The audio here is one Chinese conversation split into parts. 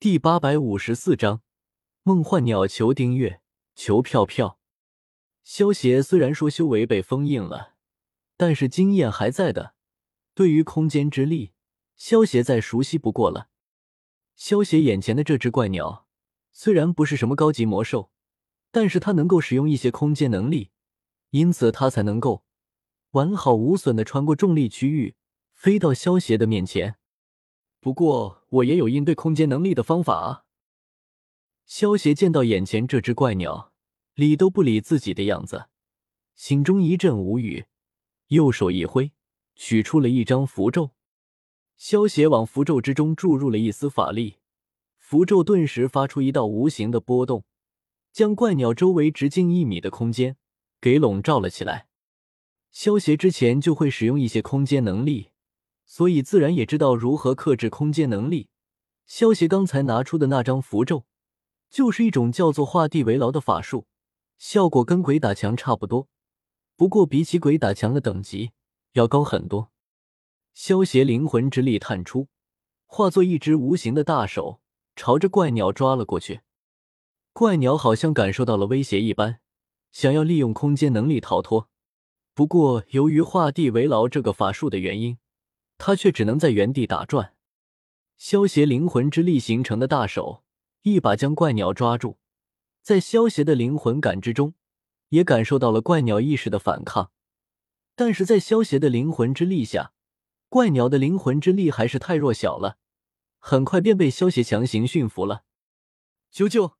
第八百五十四章梦幻鸟求订阅求票票。萧协虽然说修为被封印了，但是经验还在的。对于空间之力，萧协再熟悉不过了。萧协眼前的这只怪鸟，虽然不是什么高级魔兽，但是它能够使用一些空间能力，因此它才能够完好无损的穿过重力区域，飞到萧协的面前。不过，我也有应对空间能力的方法啊！萧协见到眼前这只怪鸟，理都不理自己的样子，心中一阵无语，右手一挥，取出了一张符咒。萧协往符咒之中注入了一丝法力，符咒顿时发出一道无形的波动，将怪鸟周围直径一米的空间给笼罩了起来。萧协之前就会使用一些空间能力。所以自然也知道如何克制空间能力。萧协刚才拿出的那张符咒，就是一种叫做画地为牢的法术，效果跟鬼打墙差不多，不过比起鬼打墙的等级要高很多。萧协灵魂之力探出，化作一只无形的大手，朝着怪鸟抓了过去。怪鸟好像感受到了威胁一般，想要利用空间能力逃脱，不过由于画地为牢这个法术的原因。他却只能在原地打转。萧协灵魂之力形成的大手，一把将怪鸟抓住。在萧协的灵魂感知中，也感受到了怪鸟意识的反抗。但是在萧协的灵魂之力下，怪鸟的灵魂之力还是太弱小了，很快便被萧协强行驯服了。啾啾！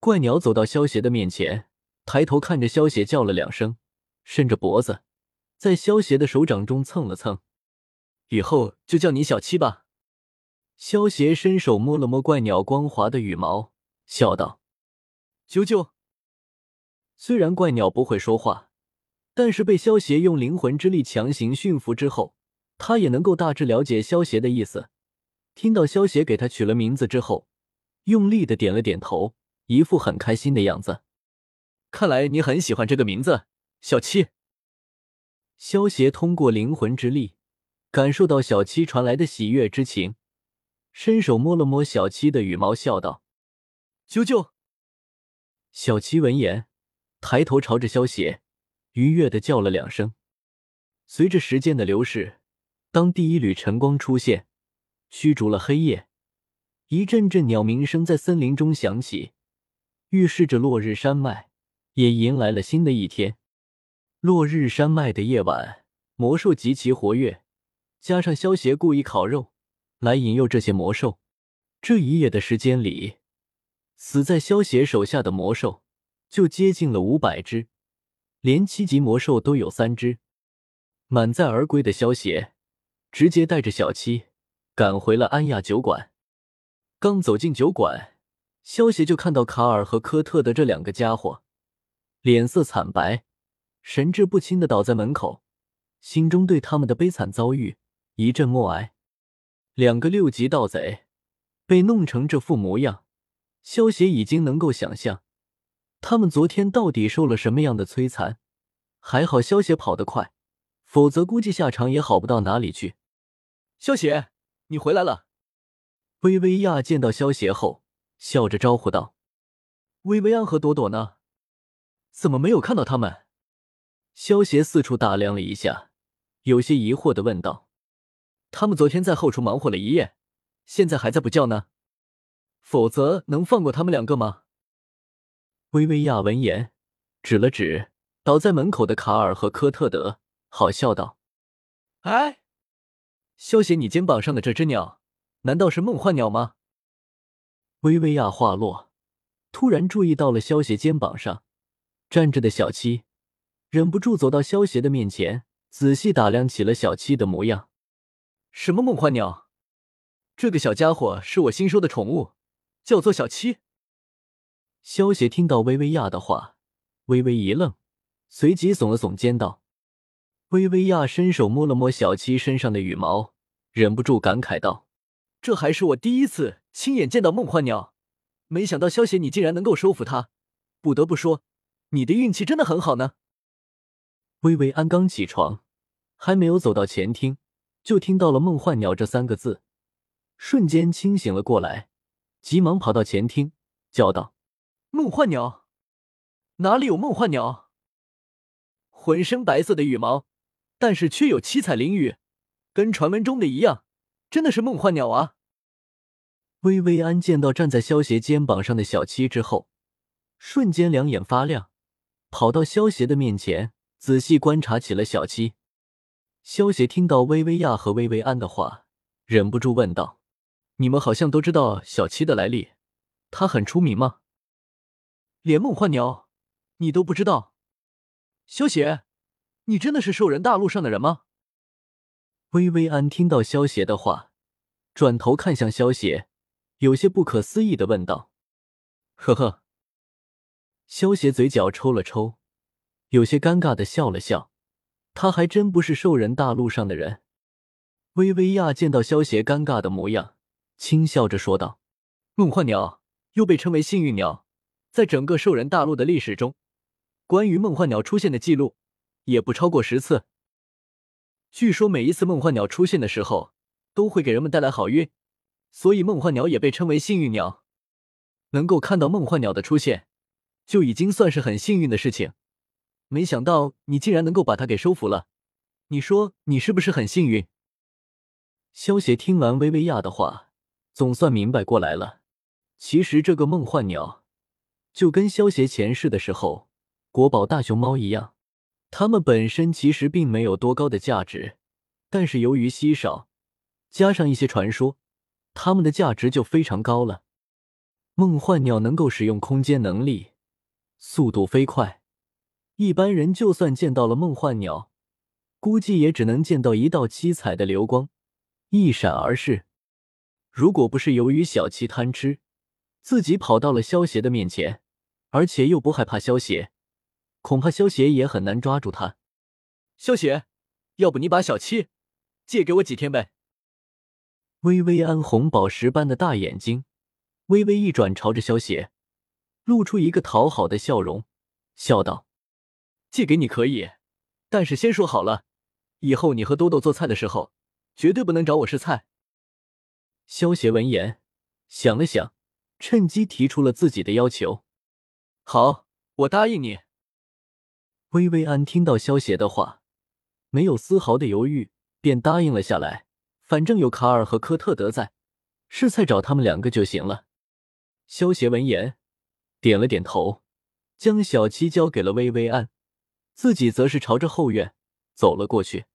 怪鸟走到萧协的面前，抬头看着萧协叫了两声，伸着脖子，在萧协的手掌中蹭了蹭。以后就叫你小七吧。萧协伸手摸了摸怪鸟光滑的羽毛，笑道：“啾啾。”虽然怪鸟不会说话，但是被萧协用灵魂之力强行驯服之后，他也能够大致了解萧协的意思。听到萧协给他取了名字之后，用力的点了点头，一副很开心的样子。看来你很喜欢这个名字，小七。萧协通过灵魂之力。感受到小七传来的喜悦之情，伸手摸了摸小七的羽毛，笑道：“啾啾。”小七闻言，抬头朝着萧邪，愉悦的叫了两声。随着时间的流逝，当第一缕晨光出现，驱逐了黑夜，一阵阵鸟鸣声在森林中响起，预示着落日山脉也迎来了新的一天。落日山脉的夜晚，魔兽极其活跃。加上萧协故意烤肉来引诱这些魔兽，这一夜的时间里，死在萧协手下的魔兽就接近了五百只，连七级魔兽都有三只。满载而归的萧协直接带着小七赶回了安亚酒馆。刚走进酒馆，萧协就看到卡尔和科特的这两个家伙，脸色惨白，神志不清的倒在门口，心中对他们的悲惨遭遇。一阵默哀，两个六级盗贼被弄成这副模样，萧协已经能够想象他们昨天到底受了什么样的摧残。还好萧协跑得快，否则估计下场也好不到哪里去。萧协，你回来了！薇薇娅见到萧协后，笑着招呼道：“薇薇安和朵朵呢？怎么没有看到他们？”萧协四处打量了一下，有些疑惑的问道。他们昨天在后厨忙活了一夜，现在还在补觉呢。否则能放过他们两个吗？薇薇娅闻言，指了指倒在门口的卡尔和科特德，好笑道：“哎，萧协，你肩膀上的这只鸟，难道是梦幻鸟吗？”薇薇娅话落，突然注意到了萧协肩膀上站着的小七，忍不住走到萧协的面前，仔细打量起了小七的模样。什么梦幻鸟？这个小家伙是我新收的宠物，叫做小七。萧协听到薇薇娅的话，微微一愣，随即耸了耸肩道：“薇薇娅伸手摸了摸小七身上的羽毛，忍不住感慨道：‘这还是我第一次亲眼见到梦幻鸟，没想到萧协你竟然能够收服它，不得不说，你的运气真的很好呢。’”薇薇安刚起床，还没有走到前厅。就听到了“梦幻鸟”这三个字，瞬间清醒了过来，急忙跑到前厅，叫道：“梦幻鸟，哪里有梦幻鸟？浑身白色的羽毛，但是却有七彩翎羽，跟传闻中的一样，真的是梦幻鸟啊！”薇薇安见到站在萧邪肩膀上的小七之后，瞬间两眼发亮，跑到萧邪的面前，仔细观察起了小七。萧邪听到薇薇亚和薇薇安的话，忍不住问道。你们好像都知道小七的来历，他很出名吗？连梦幻鸟你都不知道？萧邪，你真的是兽人大陆上的人吗？薇薇安听到萧邪的话，转头看向萧邪，有些不可思议的问道：“呵呵。”萧邪嘴角抽了抽，有些尴尬的笑了笑，他还真不是兽人大陆上的人。薇薇亚见到萧邪尴尬的模样。轻笑着说道：“梦幻鸟又被称为幸运鸟，在整个兽人大陆的历史中，关于梦幻鸟出现的记录也不超过十次。据说每一次梦幻鸟出现的时候，都会给人们带来好运，所以梦幻鸟也被称为幸运鸟。能够看到梦幻鸟的出现，就已经算是很幸运的事情。没想到你竟然能够把它给收服了，你说你是不是很幸运？”萧协听完薇薇亚的话。总算明白过来了，其实这个梦幻鸟就跟萧协前世的时候国宝大熊猫一样，它们本身其实并没有多高的价值，但是由于稀少，加上一些传说，它们的价值就非常高了。梦幻鸟能够使用空间能力，速度飞快，一般人就算见到了梦幻鸟，估计也只能见到一道七彩的流光，一闪而逝。如果不是由于小七贪吃，自己跑到了萧邪的面前，而且又不害怕萧邪，恐怕萧邪也很难抓住他。萧邪，要不你把小七借给我几天呗？微微安红宝石般的大眼睛微微一转，朝着萧邪露出一个讨好的笑容，笑道：“借给你可以，但是先说好了，以后你和多多做菜的时候，绝对不能找我试菜。”萧协闻言想了想，趁机提出了自己的要求。好，我答应你。薇薇安听到萧协的话，没有丝毫的犹豫，便答应了下来。反正有卡尔和科特德在，试菜找他们两个就行了。萧协闻言点了点头，将小七交给了薇薇安，自己则是朝着后院走了过去。